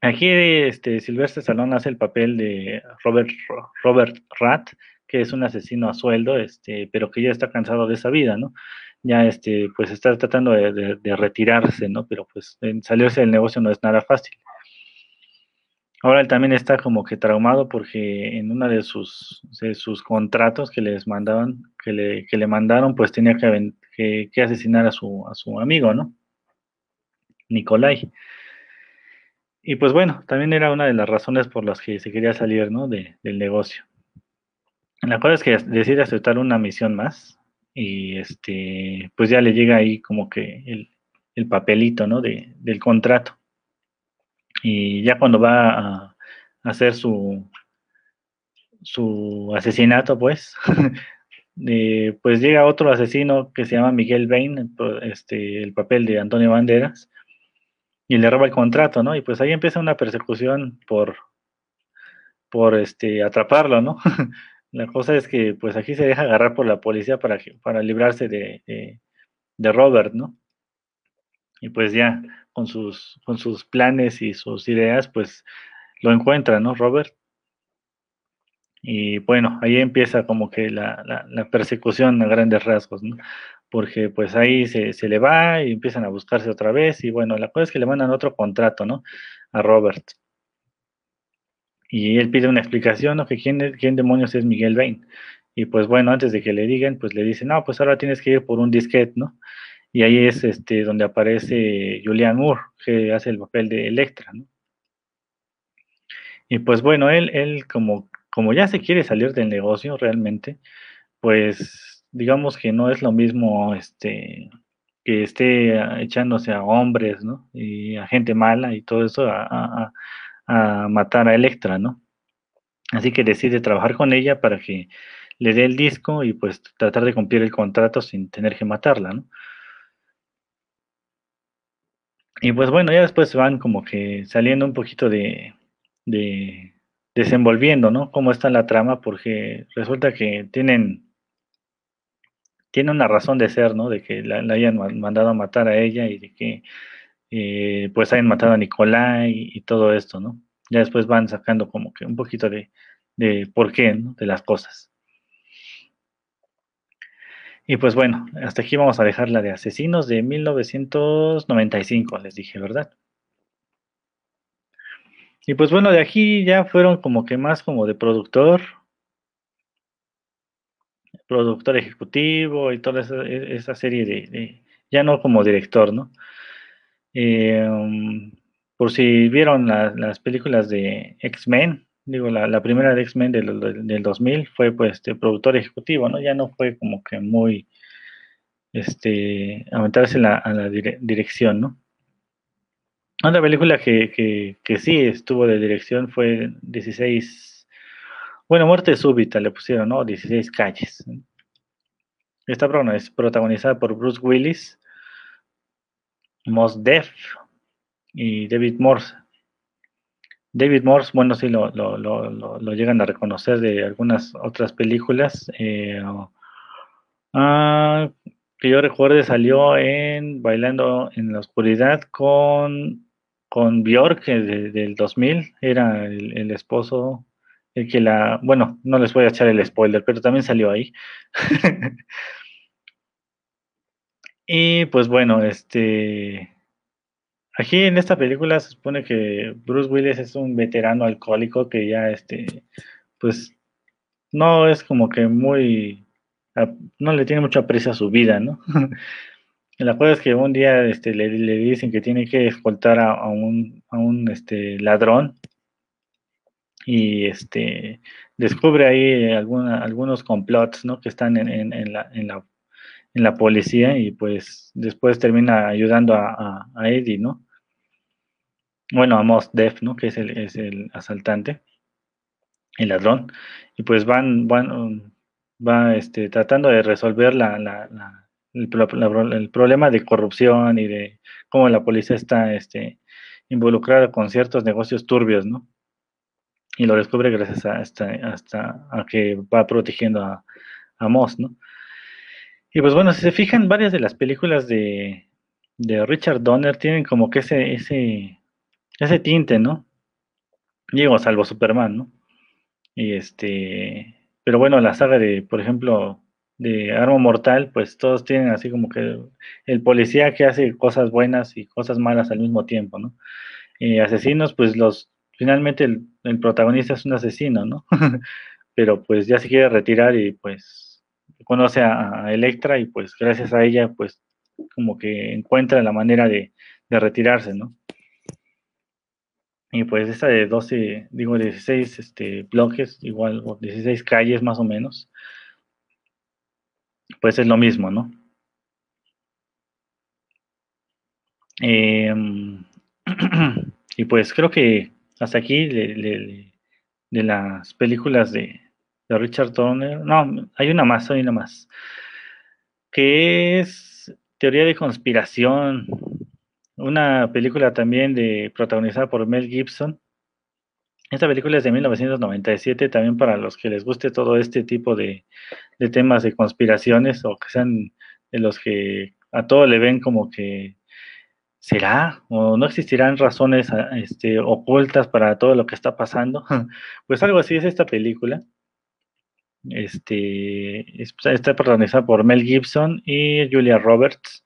Aquí este, Silvestre Salón hace el papel de Robert, Robert Rath, que es un asesino a sueldo, este, pero que ya está cansado de esa vida, ¿no? Ya, este, pues está tratando de, retirarse, ¿no? Pero pues salirse del negocio no es nada fácil. Ahora él también está como que traumado porque en uno de sus, sus contratos que les mandaban, que le, que le mandaron, pues tenía que, que, que, asesinar a su, a su amigo, ¿no? Nicolai. Y pues bueno, también era una de las razones por las que se quería salir, ¿no? De, del negocio. La cosa es que decide aceptar una misión más y este, pues ya le llega ahí como que el, el papelito, ¿no? De, del contrato. Y ya cuando va a, hacer su, su asesinato, pues, pues llega otro asesino que se llama Miguel Bain, este, el papel de Antonio Banderas, y le roba el contrato, ¿no? Y pues ahí empieza una persecución por, por este, atraparlo, ¿no? la cosa es que pues aquí se deja agarrar por la policía para, para librarse de, de, Robert, ¿no? Y pues ya, con sus, con sus planes y sus ideas, pues lo encuentra, ¿no, Robert? Y bueno, ahí empieza como que la, la, persecución a grandes rasgos, ¿no? Porque pues ahí se, se, le va y empiezan a buscarse otra vez y bueno, la cosa es que le mandan otro contrato, ¿no? A Robert. Y él pide una explicación, ¿no? Que quién, quién demonios es Miguel Bain. Y pues bueno, antes de que le digan, pues le dicen, no, pues ahora tienes que ir por un disquete, ¿no? y ahí es este, donde aparece Julian Moore, que hace el papel de Electra, ¿no? Y pues bueno, él, él como, como ya se quiere salir del negocio realmente, pues digamos que no es lo mismo este, que esté echándose a hombres, ¿no? Y a gente mala y todo eso matar a Electra, ¿no? Así que decide trabajar con ella para que le dé el disco y pues tratar de cumplir el contrato sin tener que matarla, ¿no? Y pues bueno, ya después van como que saliendo un poquito de, de desenvolviendo, ¿no? Cómo está la trama, porque resulta que tienen, tiene una razón de ser, ¿no? De que la, hayan mandado a matar a ella y de que eh, pues hayan matado a Nicolás y, todo esto, ¿no? Ya después van sacando como que un poquito de, de por qué, ¿no? De las cosas. Y pues bueno, hasta aquí vamos a dejar la de Asesinos de 1995, les dije, ¿verdad? Y pues bueno, de aquí ya fueron como que más como de productor, productor ejecutivo y toda esa, serie de, ya no como director, ¿no? Eh, um, por si vieron las películas de X-Men, digo, la, primera de X-Men del, del, 2000 fue pues este productor ejecutivo, ¿no? Ya no fue como que muy, este, aventarse la, a la dirección, ¿no? Otra película que, que, sí estuvo de dirección fue 16, bueno, Muerte Súbita le pusieron, ¿no? 16 calles. Esta es protagonizada por Bruce Willis, Mos Def y David Morse. David Morse, bueno, sí lo, lo, llegan a reconocer de algunas otras películas. Eh, ah, que yo recuerde salió en Bailando en la Oscuridad con, con Bjork del 2000. Era el, esposo, el que la... Bueno, no les voy a echar el spoiler, pero también salió ahí. y pues bueno, este... Aquí en esta película se supone que Bruce Willis es un veterano alcohólico que ya, este, pues, no es como que muy, no le tiene mucho aprecio a su vida, ¿no? La cosa es que un día este, le, dicen que tiene que escoltar a, un, a un este, ladrón y este, descubre ahí alguna, algunos complots ¿no? que están en, en, en, la, en, la, en la policía y pues después termina ayudando a, Eddie, ¿no? bueno, a Mos Def, ¿no? Que es el, es el asaltante, el ladrón, y pues van, van, va este, tratando de resolver la, la, la, el, problema de corrupción y de cómo la policía está este, involucrada con ciertos negocios turbios, ¿no? Y lo descubre gracias a, hasta a que va protegiendo a, a Moss, ¿no? Y pues bueno, si se fijan, varias de las películas de, de Richard Donner tienen como que ese, ese ese tinte, ¿no? Digo, salvo Superman, ¿no? Y este, pero bueno, la saga de, por ejemplo, de Arma Mortal, pues todos tienen así como que el policía que hace cosas buenas y cosas malas al mismo tiempo, ¿no? Y asesinos, pues los finalmente el, protagonista es un asesino, ¿no? Pero pues ya se quiere retirar y pues conoce a, Electra y pues gracias a ella pues como que encuentra la manera de, retirarse, ¿no? Y pues esta de 12, digo 16 este, bloques, igual, o 16 calles más o menos, pues es lo mismo, ¿no? Em, y pues creo que hasta aquí de las películas de, Richard Donner, no, hay una más, hay una más, que es Teoría de Conspiración, una película también de protagonizada por Mel Gibson. Esta película es de 1997, también para los que les guste todo este tipo de, de temas de conspiraciones o que sean de los que a todo le ven como que ¿Será? ¿O no existirán razones este, ocultas para todo lo que está pasando? Pues algo así es esta película. Este, está protagonizada por Mel Gibson y Julia Roberts.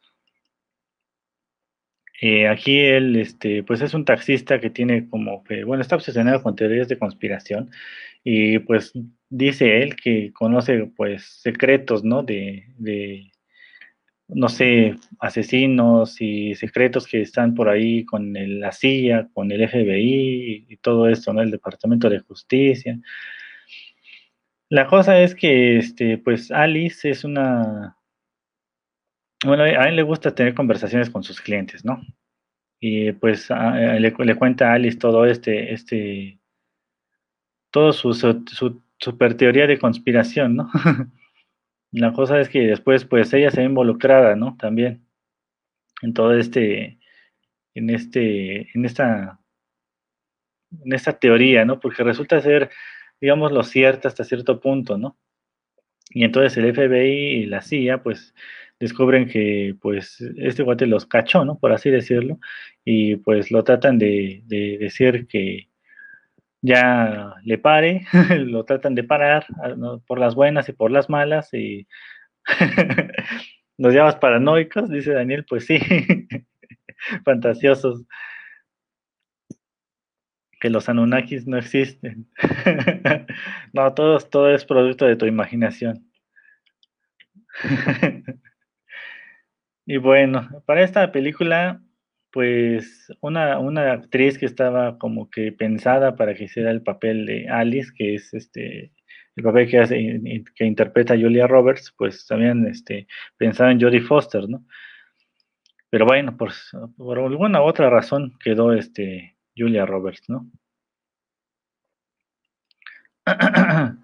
Eh, aquí él, este, pues es un taxista que tiene como que, bueno, está obsesionado con teorías de conspiración y pues dice él que conoce pues secretos, ¿no? De, de no sé, asesinos y secretos que están por ahí con la CIA, con el FBI y, todo esto, ¿no? El Departamento de Justicia. La cosa es que, este, pues Alice es una... Bueno, a él le gusta tener conversaciones con sus clientes, ¿no? Y pues le, cuenta a Alice todo este, este, todo su, su, su super teoría de conspiración, ¿no? La cosa es que después, pues ella se ve involucrada, ¿no? También en todo este, en este, en esta, en esta teoría, ¿no? Porque resulta ser, digamos, lo cierto hasta cierto punto, ¿no? Y entonces el FBI y la CIA, pues, descubren que, pues, este guate los cachó, ¿no? Por así decirlo, y pues lo tratan de, de decir que, ya le pare, lo tratan de parar por las buenas y por las malas y nos llamas paranoicos, dice Daniel, pues sí, fantasiosos, que los Anunnakis no existen. no, todo, todo es producto de tu imaginación. y bueno, para esta película pues una, una actriz que estaba como que pensada para que hiciera el papel de Alice, que es este el papel que hace que interpreta Julia Roberts, pues también este pensaba en Jodie Foster, ¿no? Pero bueno, por, por alguna otra razón quedó este Julia Roberts, ¿no?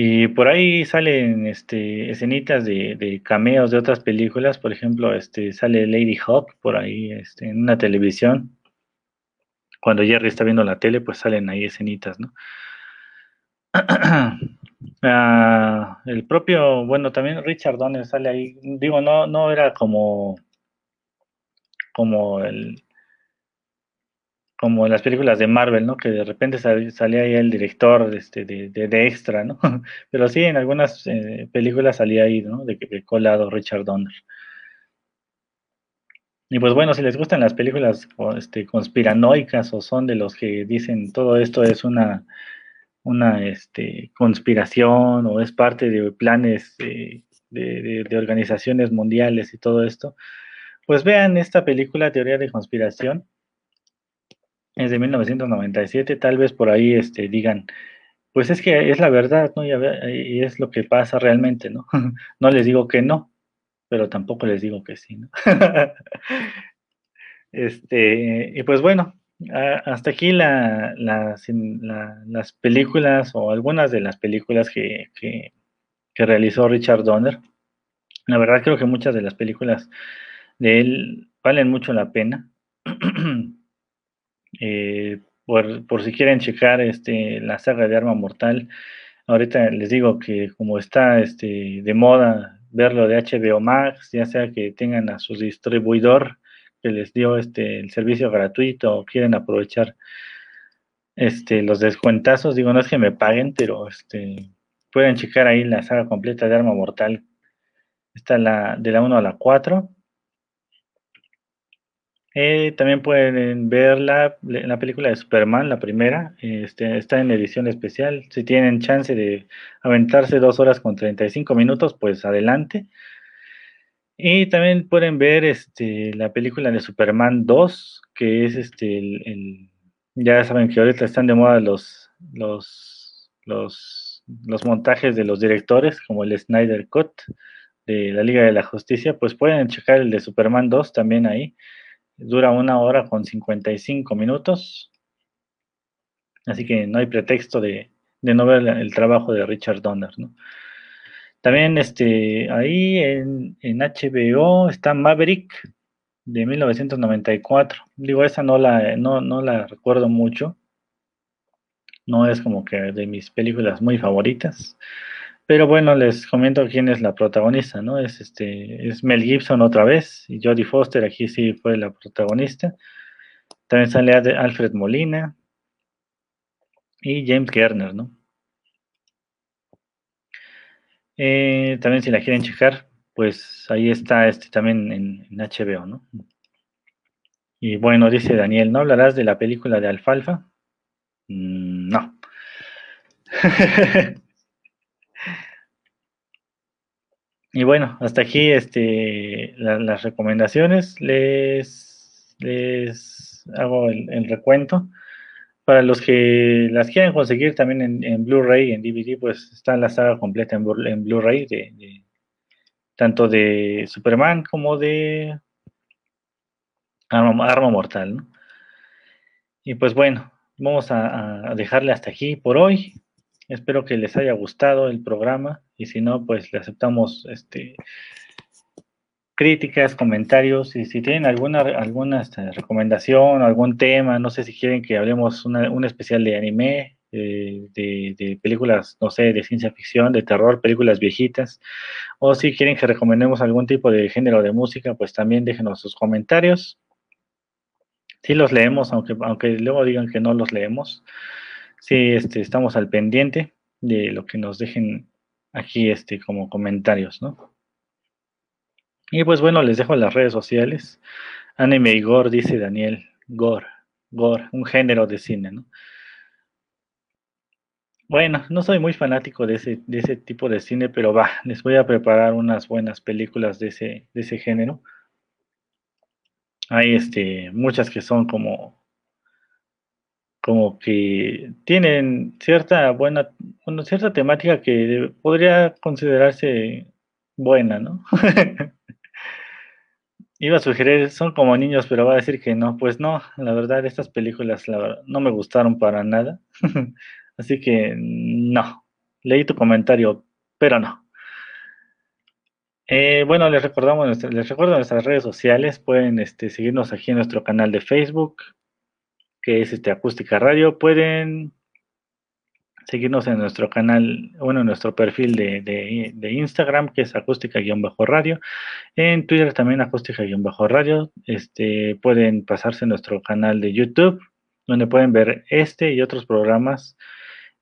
Y por ahí salen este, escenitas de, cameos de otras películas, por ejemplo, este, sale Lady Hawk por ahí este, en una televisión. Cuando Jerry está viendo la tele, pues salen ahí escenitas, ¿no? Ah, el propio, bueno, también Richard Donner sale ahí. Digo, no, no era como, como el, como en las películas de Marvel, ¿no? Que de repente salía ahí el director este, de, de, extra, ¿no? Pero sí, en algunas eh, películas salía ahí, ¿no? De, de colado Richard Donner. Y pues bueno, si les gustan las películas este, conspiranoicas o son de los que dicen todo esto es una, una este, conspiración o es parte de planes de, de, organizaciones mundiales y todo esto, pues vean esta película Teoría de Conspiración es de 1997, tal vez por ahí este, digan, pues es que es la verdad, ¿no? Y, es lo que pasa realmente, ¿no? no les digo que no, pero tampoco les digo que sí, ¿no? este, y pues bueno, hasta aquí la, las películas o algunas de las películas que, que, que realizó Richard Donner. La verdad creo que muchas de las películas de él valen mucho la pena. Eh, por, si quieren checar este, la saga de Arma Mortal, ahorita les digo que como está este, de moda verlo de HBO Max, ya sea que tengan a su distribuidor que les dio este, el servicio gratuito o quieren aprovechar este, los descuentazos, digo, no es que me paguen, pero este, pueden checar ahí la saga completa de Arma Mortal. Está la, de la 1 a la 4 Eh, también pueden ver la, la, película de Superman, la primera. Este, está en edición especial. Si tienen chance de aventarse dos horas con 35 minutos, pues adelante. Y también pueden ver este, la película de Superman 2, que es este, el, ya saben que ahorita están de moda los, los, los, los montajes de los directores, como el Snyder Cut de la Liga de la Justicia, pues pueden checar el de Superman 2 también ahí. Dura una hora con 55 minutos. Así que no hay pretexto de, no ver el trabajo de Richard Donner. También este, ahí en, HBO está Maverick de 1994. Digo, esa no la, no, no la recuerdo mucho. No es como que de mis películas muy favoritas. Pero bueno, les comento quién es la protagonista, ¿no? Es este, es Mel Gibson otra vez, y Jodie Foster aquí sí fue la protagonista. También sale Alfred Molina y James Garner, ¿no? Eh, también si la quieren checar, pues ahí está este también en, HBO, ¿no? Y bueno, dice Daniel, ¿no hablarás de la película de Alfalfa? Mm, no. Y bueno, hasta aquí este, las recomendaciones. Les, les hago el, recuento. Para los que las quieren conseguir también en, Blu-ray, en DVD, pues está la saga completa en, Blu-ray, de, tanto de Superman como de Arma, Mortal. Y pues bueno, vamos a dejarle hasta aquí por hoy. Espero que les haya gustado el programa y si no, pues le aceptamos este, críticas, comentarios y si tienen alguna, alguna este, recomendación, algún tema, no sé si quieren que hablemos un especial de anime, de, de, películas, no sé, de ciencia ficción, de terror, películas viejitas, o si quieren que recomendemos algún tipo de género de música, pues también déjenos sus comentarios. Sí los leemos, aunque, aunque luego digan que no los leemos. Sí, este, estamos al pendiente de lo que nos dejen aquí este, como comentarios, ¿no? Y pues bueno, les dejo las redes sociales. Anime y Gore, dice Daniel. Gore, Gore, un género de cine, ¿no? Bueno, no soy muy fanático de ese, de ese tipo de cine, pero va, les voy a preparar unas buenas películas de ese, de ese género. Hay este, muchas que son como como que tienen cierta buena, cierta temática que podría considerarse buena, ¿no? Iba a sugerir, son como niños, pero va a decir que no. Pues no, la verdad, estas películas no me gustaron para nada. Así que no. Leí tu comentario, pero no. Eh, bueno, les recordamos, les recuerdo nuestras redes sociales. Pueden este, seguirnos aquí en nuestro canal de Facebook, que es este Acústica Radio. Pueden seguirnos en nuestro canal, bueno, en nuestro perfil de, Instagram, que es acústica-radio. En Twitter también acústica-radio. Este, pueden pasarse a nuestro canal de YouTube, donde pueden ver este y otros programas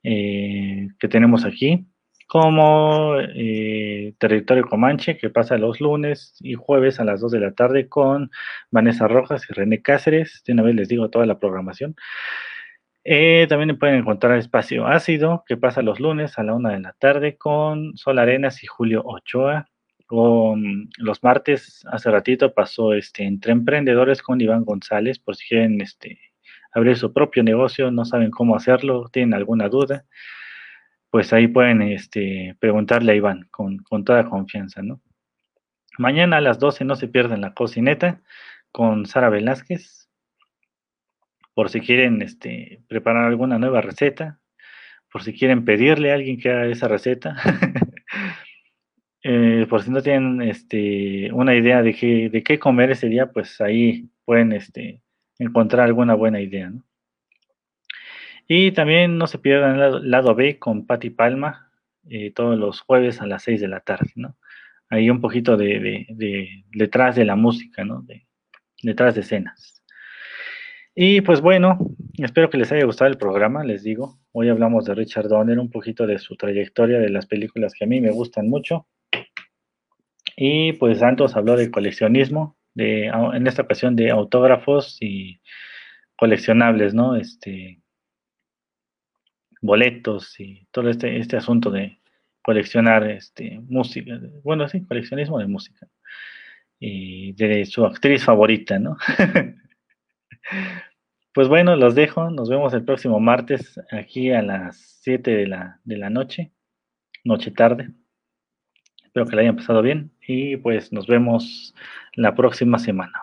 eh, que tenemos aquí como eh, Territorio Comanche, que pasa los lunes y jueves a las 2 de la tarde con Vanessa Rojas y René Cáceres. De una vez les digo toda la programación. Eh, también pueden encontrar Espacio Ácido, que pasa los lunes a la 1 de la tarde con Sol Arenas y Julio Ochoa. Con los martes, hace ratito pasó este, entre emprendedores con Iván González, por si quieren este, abrir su propio negocio, no saben cómo hacerlo, tienen alguna duda pues ahí pueden este, preguntarle a Iván con, toda confianza, ¿no? Mañana a las 12 no se pierdan la cocineta con Sara Velázquez, por si quieren este, preparar alguna nueva receta, por si quieren pedirle a alguien que haga esa receta, eh, por si no tienen este, una idea de qué, de qué comer ese día, pues ahí pueden este, encontrar alguna buena idea, ¿no? Y también no se pierdan el lado, B con Patti Palma eh, todos los jueves a las 6 de la tarde, ¿no? Ahí un poquito de, detrás de la música, ¿no? De, detrás de escenas. Y pues bueno, espero que les haya gustado el programa, les digo. Hoy hablamos de Richard Donner, un poquito de su trayectoria, de las películas que a mí me gustan mucho. Y pues Santos habló de coleccionismo, de, en esta ocasión de autógrafos y coleccionables, ¿no? Este, boletos y todo este, este asunto de coleccionar este, música, bueno, sí, coleccionismo de música y de su actriz favorita, ¿no? pues bueno, los dejo, nos vemos el próximo martes aquí a las 7 de la, de la noche, noche tarde. Espero que la hayan pasado bien y pues nos vemos la próxima semana.